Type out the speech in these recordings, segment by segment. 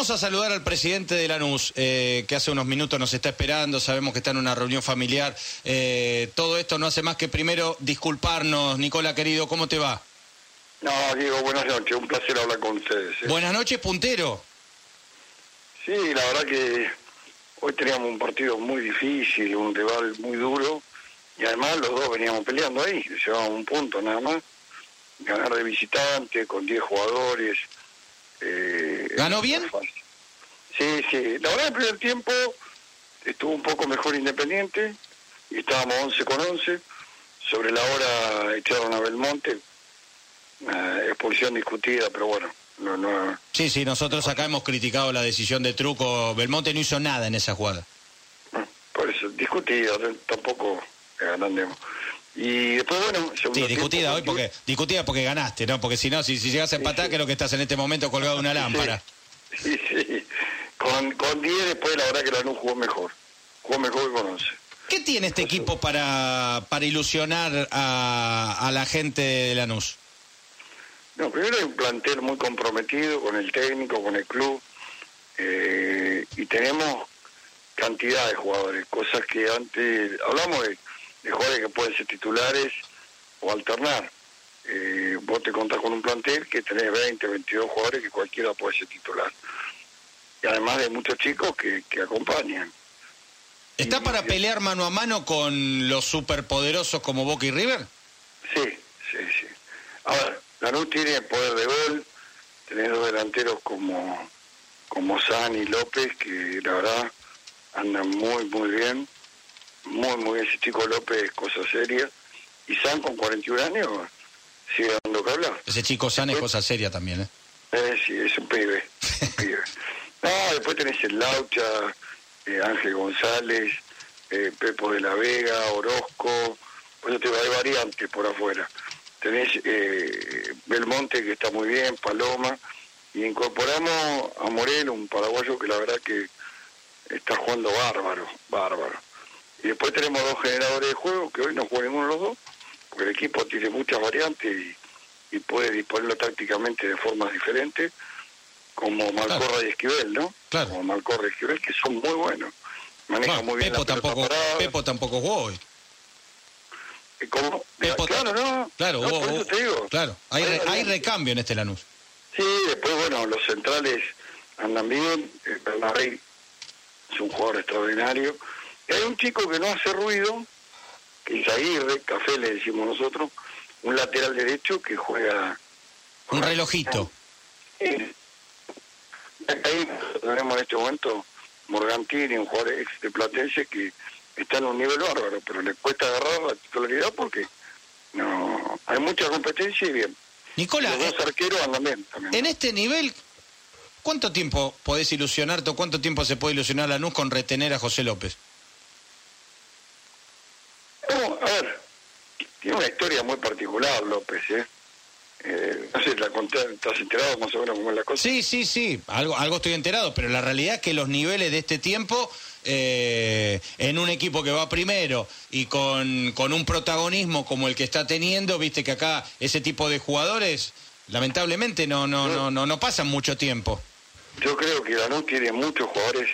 Vamos a saludar al presidente de Lanús, eh, que hace unos minutos nos está esperando, sabemos que está en una reunión familiar. Eh, todo esto no hace más que primero disculparnos, Nicola querido, ¿cómo te va? No, Diego, buenas noches, un placer hablar con ustedes. ¿eh? Buenas noches, puntero. Sí, la verdad que hoy teníamos un partido muy difícil, un rival muy duro, y además los dos veníamos peleando ahí, llevábamos un punto nada más. Ganar de visitante con 10 jugadores. Eh, ¿Ganó bien? Sí, sí. La verdad, el primer tiempo estuvo un poco mejor Independiente, y estábamos 11 con 11. Sobre la hora echaron a Belmonte, expulsión discutida, pero bueno, no, no. Sí, sí, nosotros acá hemos criticado la decisión de Truco. Belmonte no hizo nada en esa jugada. Por eso, discutida, tampoco ganamos. Y después, bueno, Sí, discutida hoy porque, discutida porque ganaste, ¿no? Porque si no, si, si llegas a empatar, que es lo que estás en este momento colgado de una lámpara. Sí, sí. Con, con 10 después la verdad que Lanús jugó mejor. Jugó mejor que con 11. ¿Qué tiene este equipo para, para ilusionar a, a la gente de Lanús? No, primero hay un plantel muy comprometido con el técnico, con el club, eh, y tenemos cantidad de jugadores, cosas que antes hablamos de, jugadores que pueden ser titulares o alternar. Eh, vos te contás con un plantel que tenés 20, 22 jugadores que cualquiera puede ser titular. Y además de muchos chicos que, que acompañan. ¿Está para pelear mano a mano con los superpoderosos como Boca y River? Sí, sí, sí. A ver, Lanús tiene poder de gol, tenés dos delanteros como, como San y López, que la verdad andan muy, muy bien. Muy, muy bien. Ese chico López cosa seria. Y San con 41 años sigue dando que hablar. Ese chico San es cosa seria también, ¿eh? eh sí, es un pibe. un pibe. No, después tenés el Laucha, eh, Ángel González, eh, Pepo de la Vega, Orozco. Pues te hay variantes por afuera tenés eh, Belmonte que está muy bien, Paloma, y incorporamos a Morel, un paraguayo que la verdad que está jugando bárbaro, bárbaro. Y después tenemos dos generadores de juego, que hoy no juegan ninguno de los dos, porque el equipo tiene muchas variantes y, puede disponerlo tácticamente de formas diferentes, como Malcorra y Esquivel, ¿no? Claro. Como Malcorra y Esquivel, que son muy buenos. Maneja muy bien Pepo la tampoco, Pepo tampoco jugó hoy. ¿Cómo? claro, no. Claro, Claro, hay, hay recambio en este Lanús. Sí, después, bueno, los centrales andan bien. Eh, Bernabé es un jugador extraordinario. Y hay un chico que no hace ruido, que es Aguirre, Café le decimos nosotros, un lateral derecho que juega. Un relojito. Sí. Ahí tenemos en este momento Morgantini, un jugador ex de Platense que está en un nivel bárbaro, pero le cuesta agarrar la titularidad porque no hay mucha competencia y bien. Nicolás, los dos eh, arqueros andan bien también. En este nivel, ¿cuánto tiempo podés ilusionarte o cuánto tiempo se puede ilusionar la NUS con retener a José López? No, a ver, tiene una historia muy particular López, ¿eh? Eh, no sé, la ¿estás enterado más o menos cómo es la cosa? Sí, sí, sí, algo, algo estoy enterado, pero la realidad es que los niveles de este tiempo eh, en un equipo que va primero y con, con un protagonismo como el que está teniendo, viste que acá ese tipo de jugadores lamentablemente no, no, no, no, no pasan mucho tiempo. Yo creo que Danú tiene muchos jugadores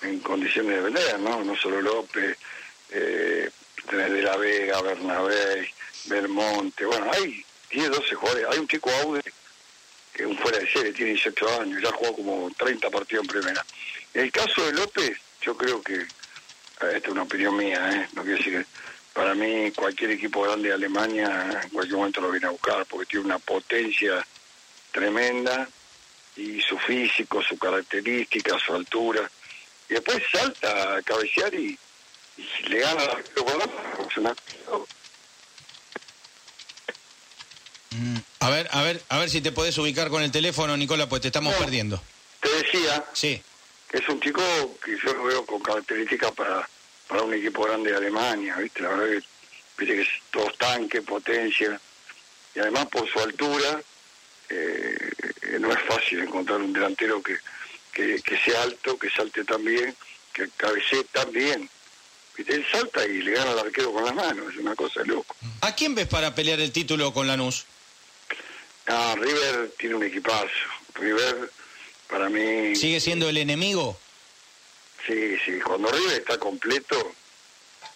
en condiciones de vender, ¿no? No solo López, eh, de la Vega, Bernabé, Belmonte, bueno, hay 10, 12 jugadores. Hay un chico Aude que es un fuera de serie, tiene 18 años, ya jugó como 30 partidos en primera. En el caso de López, yo creo que, esta es una opinión mía, ¿eh? no quiero decir que para mí cualquier equipo grande de Alemania en cualquier momento lo viene a buscar porque tiene una potencia tremenda y su físico, su característica, su altura. Y después salta a cabecear y, le gana la a ver, a ver, a ver si te podés ubicar con el teléfono, Nicola, pues te estamos perdiendo. Te decía sí. que es un chico que yo lo veo con características para, para un equipo grande de Alemania, ¿viste? La verdad que, viste que es todo tanque, potencia, y además por su altura, eh, no es fácil encontrar un delantero que, que, que sea alto, que salte tan bien, que cabecee tan bien. Él salta y le gana al arquero con las manos, es una cosa de loco. ¿A quién ves para pelear el título con Lanús? Ah, River tiene un equipazo. River para mí... ¿Sigue siendo el enemigo? Sí, sí, cuando River está completo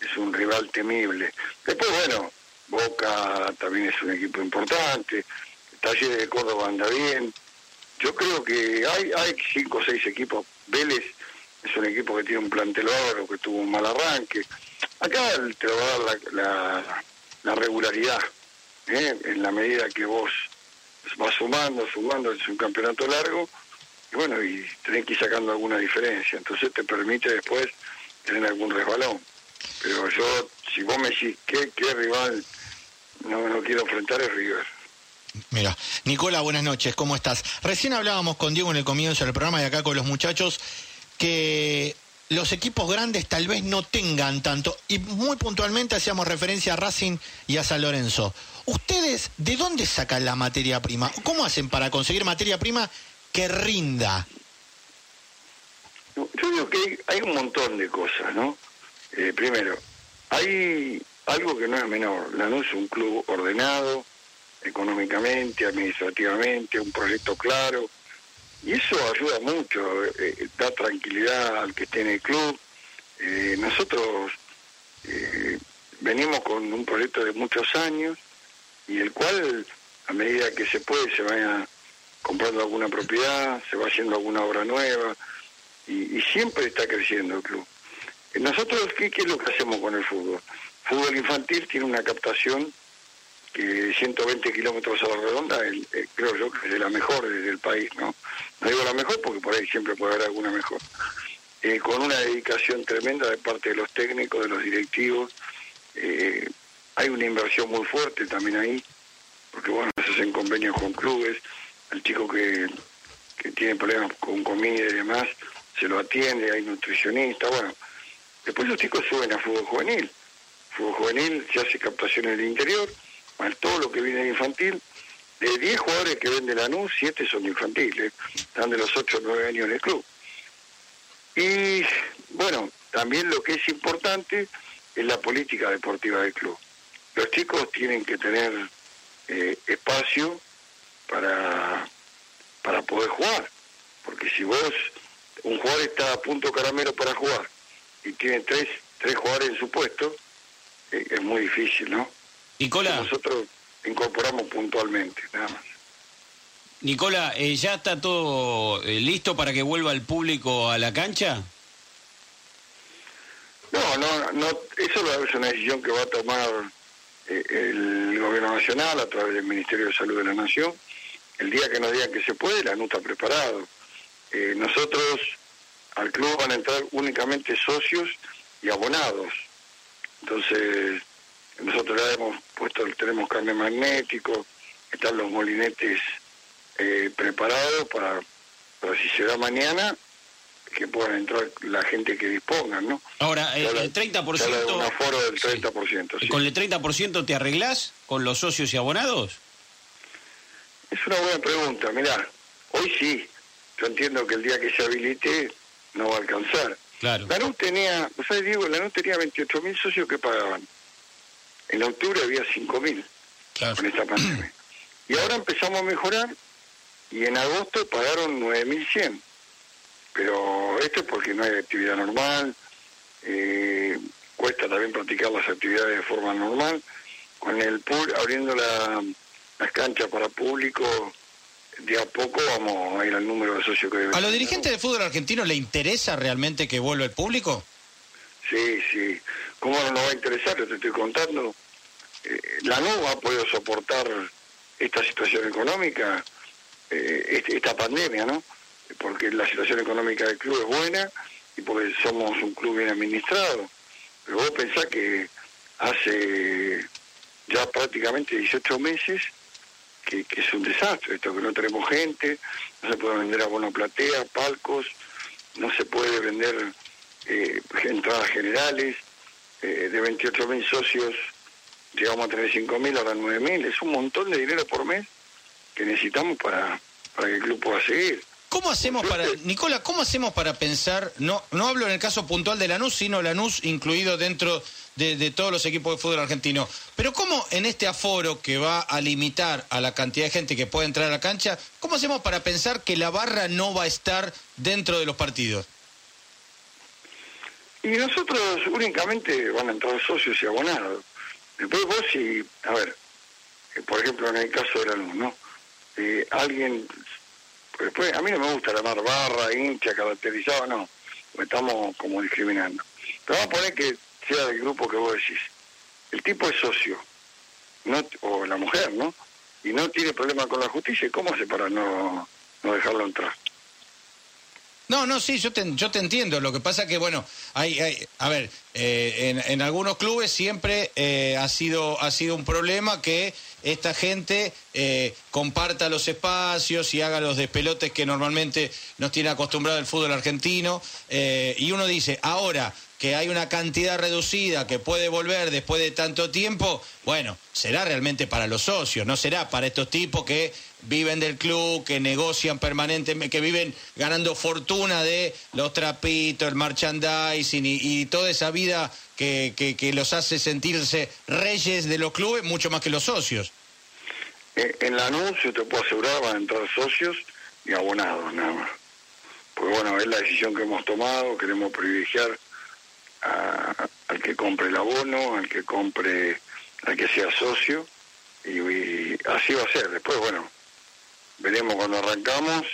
es un rival temible. Después, bueno, Boca también es un equipo importante, Talleres de Córdoba anda bien. Yo creo que hay, hay cinco o seis equipos. Vélez es un equipo que tiene un plantel oro, que tuvo un mal arranque. Acá te va a dar la, la, regularidad, ¿eh? en la medida que vos vas sumando, sumando, es un campeonato largo, y bueno, y tenés que ir sacando alguna diferencia. Entonces te permite después tener algún resbalón. Pero yo, si vos me decís qué, qué rival no, no quiero enfrentar, es River. Mira, Nicola, buenas noches, ¿cómo estás? Recién hablábamos con Diego en el comienzo del programa y acá con los muchachos que los equipos grandes tal vez no tengan tanto, y muy puntualmente hacíamos referencia a Racing y a San Lorenzo. ¿Ustedes de dónde sacan la materia prima? ¿Cómo hacen para conseguir materia prima que rinda? Yo digo que hay, un montón de cosas, ¿no? Eh, primero, hay algo que no es menor. Lanús es un club ordenado, económicamente, administrativamente, un proyecto claro. Y eso ayuda mucho, eh, da tranquilidad al que esté en el club. Eh, nosotros eh, venimos con un proyecto de muchos años y el cual, a medida que se puede, se vaya comprando alguna propiedad, se va haciendo alguna obra nueva y, siempre está creciendo el club. Nosotros, ¿qué, ¿qué es lo que hacemos con el fútbol? Fútbol infantil tiene una captación que 120 kilómetros a la redonda, eh, creo yo que es de la mejor del país, ¿no? No digo la mejor porque por ahí siempre puede haber alguna mejor. Eh, con una dedicación tremenda de parte de los técnicos, de los directivos. Eh, hay una inversión muy fuerte también ahí, porque bueno, se hacen convenios con clubes, el chico que, que tiene problemas con comida y demás, se lo atiende, hay nutricionista, bueno. Después los chicos suben a fútbol juvenil. Fútbol juvenil se hace captación en el interior, todo lo que viene de infantil. De 10 jugadores que vende Lanús, 7 son infantiles, están de los 8 o 9 años en el club. Y bueno, también lo que es importante es la política deportiva del club. Los chicos tienen que tener eh, espacio para, para poder jugar, porque si vos, un jugador está a punto caramelo para jugar y tiene tres, tres jugadores en su puesto, eh, es muy difícil, ¿no? Nicola. Nosotros incorporamos puntualmente, nada más. Nicola, eh, ¿ya está todo eh, listo para que vuelva el público a la cancha? No, no, no, eso es una decisión que va a tomar eh, el gobierno nacional a través del Ministerio de Salud de la Nación. El día que nos digan que se puede, la NU está preparado. nosotros al club van a entrar únicamente socios y abonados. Entonces, nosotros ya hemos puesto, tenemos carne magnético, están los molinetes eh, preparados para, para si se da mañana, que puedan entrar la gente que disponga, ¿no? Ahora, eh, el 30%... un aforo del 30%, sí. ¿Con el 30% te arreglás con los socios y abonados? Es una buena pregunta, mirá, hoy sí, yo entiendo que el día que se habilite no va a alcanzar. Claro. NU tenía, o sea, digo, NU tenía 28 mil socios que pagaban. En octubre había 5.000 con esta pandemia. Y ahora empezamos a mejorar y en agosto pagaron 9.100. Pero esto es porque no hay actividad normal, eh, cuesta también practicar las actividades de forma normal. Con el pool, abriendo las canchas para público, de a poco vamos a ir al número de socios que. ¿A los dirigentes del fútbol argentino le interesa realmente que vuelva el público? Sí, sí. ¿Cómo no nos va a interesar? Te estoy contando. Eh, la NU ha podido soportar esta situación económica, eh, este, esta pandemia, ¿no? Porque la situación económica del club es buena y porque somos un club bien administrado. Pero vos pensás que hace ya prácticamente 18 meses que, es un desastre esto, que no tenemos gente, no se puede vender abono platea, palcos, no se puede vender eh, entradas generales, eh, de 28 mil socios llegamos a tener 5 mil, ahora 9 mil, es un montón de dinero por mes que necesitamos para, para que el club pueda seguir. ¿Cómo hacemos para, Nicola, cómo hacemos para pensar, no, no hablo en el caso puntual de Lanús, sino Lanús incluido dentro de, todos los equipos de fútbol argentino, pero cómo en este aforo que va a limitar a la cantidad de gente que puede entrar a la cancha, ¿cómo hacemos para pensar que la barra no va a estar dentro de los partidos? Y nosotros únicamente van a entrar socios y abonados. Después vos si, a ver, eh, por ejemplo en el caso de Lanús, ¿no? Eh, alguien pues, pues, a mí no me gusta llamar barra, hincha, caracterizado, no. Estamos como discriminando. Pero vamos a poner que sea del grupo que vos decís. El tipo es socio, no, o la mujer, ¿no? Y no tiene problema con la justicia. ¿Cómo hace para no, no dejarlo entrar? No, no, sí, yo te, yo te entiendo. Lo que pasa que, bueno, hay, hay a ver, eh, en, en, algunos clubes siempre eh, ha, sido, ha sido un problema que esta gente eh, comparta los espacios y haga los despelotes que normalmente nos tiene acostumbrado el fútbol argentino. y uno dice, ahora que hay una cantidad reducida que puede volver después de tanto tiempo, bueno, será realmente para los socios, no será para estos tipos que viven del club, que negocian permanentemente, que viven ganando fortuna de los trapitos, el merchandising y, toda esa vida que, que, los hace sentirse reyes de los clubes mucho más que los socios. Eh, en el anuncio te puedo asegurar van a entrar socios y abonados nada más. Pues bueno, es la decisión que hemos tomado, queremos privilegiar al que compre el abono, al que compre, al que sea socio, y así va a ser. Después, bueno, veremos cuando arrancamos.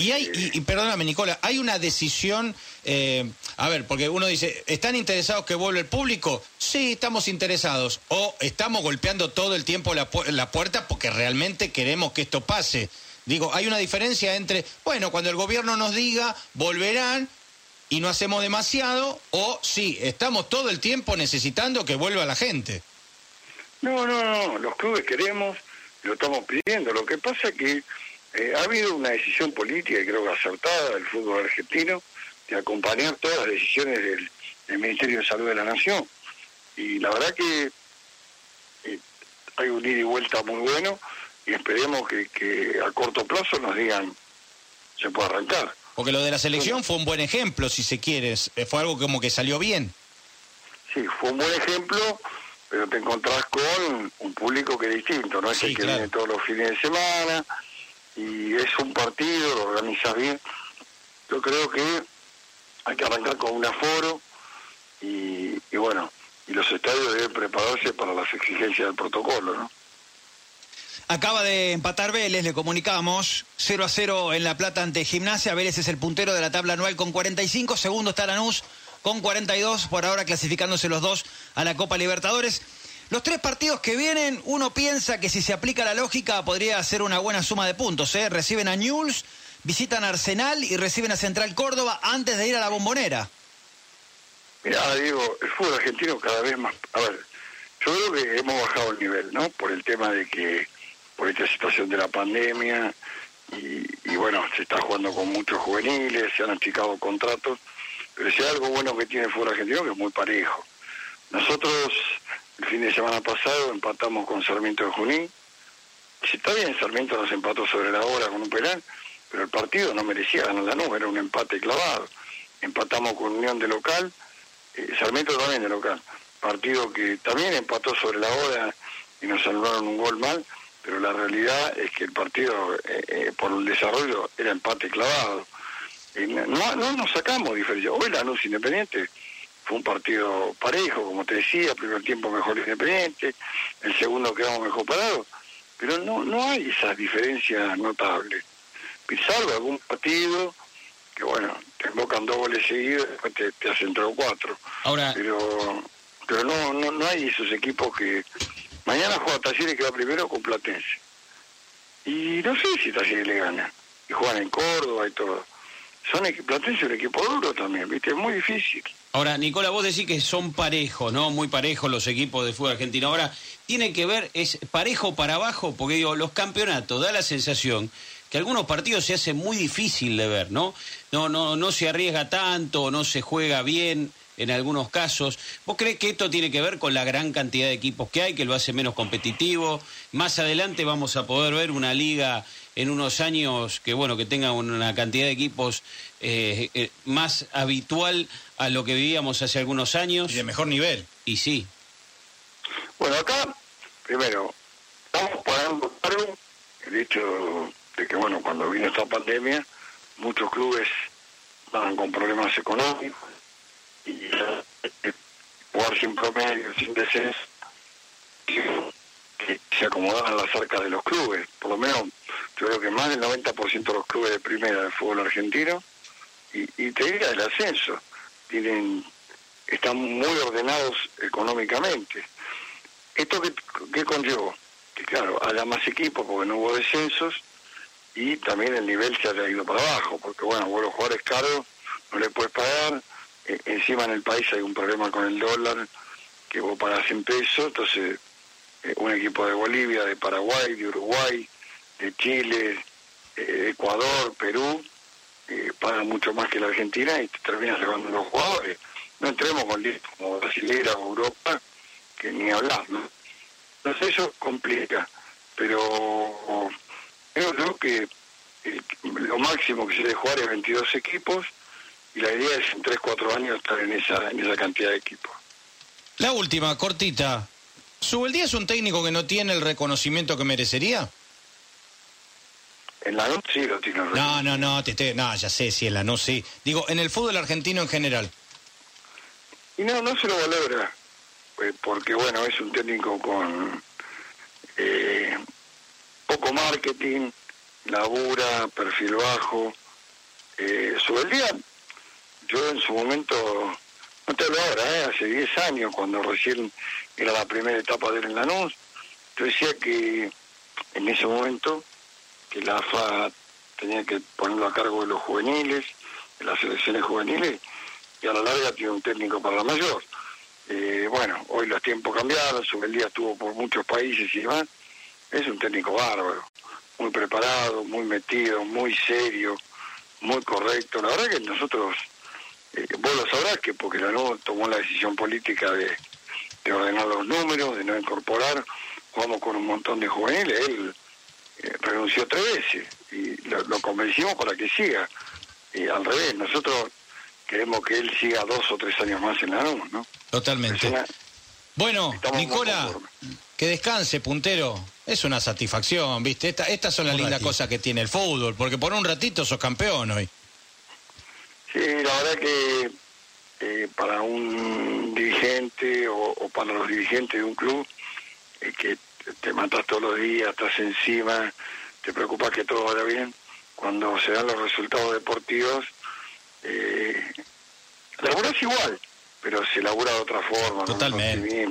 Y hay, y, perdóname Nicola, hay una decisión, eh, a ver, porque uno dice, ¿están interesados que vuelva el público? Sí, estamos interesados. O estamos golpeando todo el tiempo la, la puerta porque realmente queremos que esto pase. Digo, hay una diferencia entre, bueno, cuando el gobierno nos diga, volverán y no hacemos demasiado, o sí, estamos todo el tiempo necesitando que vuelva la gente. No, no, no, los clubes queremos, lo estamos pidiendo. Lo que pasa es que eh, ha habido una decisión política, y creo que acertada, del fútbol argentino, de acompañar todas las decisiones del, Ministerio de Salud de la Nación. Y la verdad que eh, hay un ida y vuelta muy bueno y esperemos que, a corto plazo nos digan se puede arrancar. Porque lo de la selección fue un buen ejemplo, si se quiere, fue algo como que salió bien. Sí, fue un buen ejemplo, pero te encontrás con un público que es distinto, no es el que viene todos los fines de semana y es un partido, lo organizas bien. Yo creo que hay que arrancar con un aforo y, y bueno, y los estadios deben prepararse para las exigencias del protocolo, ¿no? Acaba de empatar Vélez, le comunicamos. 0 a 0 en La Plata ante Gimnasia. Vélez es el puntero de la tabla anual con 45. Segundo está Lanús con 42, por ahora clasificándose los dos a la Copa Libertadores. Los tres partidos que vienen, uno piensa que si se aplica la lógica podría ser una buena suma de puntos. ¿eh? Reciben a Newell's, visitan Arsenal y reciben a Central Córdoba antes de ir a la bombonera. Mira, digo, el fútbol argentino cada vez más... A ver, yo creo que hemos bajado el nivel, ¿no? Por el tema de que, esta situación de la pandemia, y, bueno, se está jugando con muchos juveniles, se han achicado contratos pero si algo bueno que tiene el fútbol argentino, que es muy parejo. Nosotros el fin de semana pasado empatamos con Sarmiento de Junín. Si está bien, Sarmiento nos empató sobre la hora con un penal, pero el partido no merecía ganar la nube, era un empate clavado. Empatamos con Unión de local, eh, Sarmiento también de local. Partido que también empató sobre la hora y nos salvaron un gol mal, pero la realidad es que el partido, eh, eh, por el desarrollo, era empate clavado no, no nos sacamos diferencia. Hoy la luz Independiente fue un partido parejo, como te decía, primer tiempo mejor Independiente, el segundo quedamos mejor parados, pero no, no hay esas diferencias notables. Salvo algún partido que, bueno, te invocan dos goles seguidos y después te, hacen tres o cuatro. Ahora... Pero, pero no, no, no hay esos equipos que... Mañana juega Talleres que va primero con Platense. Y no sé si Talleres le gana. Y juegan en Córdoba y todo son Platense un equipo duro también, ¿viste? Es muy difícil. Ahora, Nicola, vos decís que son parejos, ¿no? Muy parejos los equipos de fútbol argentino. Ahora, tiene que ver, es parejo para abajo, porque digo, los campeonatos da la sensación que algunos partidos se hace muy difícil de ver, ¿no? No, no, no se arriesga tanto, no se juega bien en algunos casos. ¿Vos crees que esto tiene que ver con la gran cantidad de equipos que hay, que lo hace menos competitivo? Más adelante vamos a poder ver una liga en unos años que bueno que tenga una cantidad de equipos eh, eh, más habitual a lo que vivíamos hace algunos años. Y de mejor nivel. Y sí. Bueno, acá, primero, estamos pagando caro el hecho de que, bueno, cuando vino esta pandemia, muchos clubes estaban con problemas económicos y jugar sin promedio, sin descenso, que se acomodaban las arcas de los clubes. Por lo menos, yo creo que más del 90% de los clubes de primera del fútbol argentino, y, te diría del ascenso, tienen están muy ordenados económicamente. ¿Esto qué, qué conllevó? Que claro, haya más equipos porque no hubo descensos y también el nivel se haya ido para abajo, porque bueno, vos los jugadores caros no le puedes pagar, encima en el país hay un problema con el dólar que vos pagás en pesos, entonces eh, un equipo de Bolivia, de Paraguay, de Uruguay, de Chile, eh, Ecuador, Perú, eh, paga mucho más que la Argentina y te terminas llevando los jugadores. No entremos con listas como Brasilera o Europa, que ni hablar, ¿no? Entonces eso complica, pero creo, creo que eh, lo máximo que se debe jugar es 22 equipos y la idea es en 3, 4 años estar en esa, en esa cantidad de equipos. La última, cortita. ¿Subeldía es un técnico que no tiene el reconocimiento que merecería? En la NUT sí lo tiene. No, no, no, te estoy- no, ya sé si en la no sí. Digo, en el fútbol argentino en general. Y no, no se lo valora, eh, porque bueno, es un técnico con eh, poco marketing, labura, perfil bajo. Eh, sobre el día, yo en su momento, no te hablo ahora, eh, hace 10 años, cuando recién era la primera etapa de él en Lanús, yo decía que en ese momento que la AFA tenía que ponerlo a cargo de los juveniles, de las selecciones juveniles, y a la larga tiene un técnico para la mayor. Eh, bueno, hoy los tiempos cambiaron, día estuvo por muchos países y demás. Es un técnico bárbaro, muy preparado, muy metido, muy serio, muy correcto. La verdad que nosotros, eh, vos lo sabrás que porque la NU tomó la decisión política de, de ordenar los números, de no incorporar, jugamos con un montón de juveniles, él eh, renunció tres veces y lo, lo convencimos para que siga. Y al revés, nosotros queremos que él siga dos o tres años más en la NU, ¿no? Totalmente. Una- Bueno, Estamos Nicola, que descanse, puntero. Es una satisfacción, ¿viste? Esta- estas son las lindas ratito. cosas que tiene el fútbol, porque por un ratito sos campeón hoy. Sí, la verdad que eh, para un dirigente o, o para los dirigentes de un club eh, que te matas todos los días, estás encima, te preocupas que todo vaya bien, cuando se dan los resultados deportivos, eh, laburás igual, pero se labura de otra forma, Totalmente.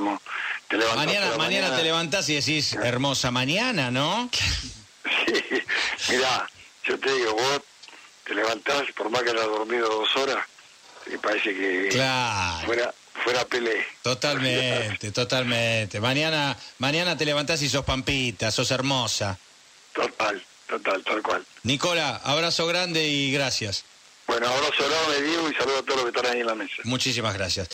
Te Mañana, a la mañana mañana. te levantás y decís, hermosa mañana, ¿no? Sí, mirá, yo te digo, vos te levantás, por más que hayas dormido dos horas, y parece que Claro. fuera, fuera Pelé. Totalmente, totalmente. Mañana, mañana te levantás y sos pampita, sos hermosa. Total, total, tal cual. Nicola, abrazo grande y gracias. Bueno, abrazo enorme, Diego, y saludo a todos los que están ahí en la mesa. Muchísimas gracias.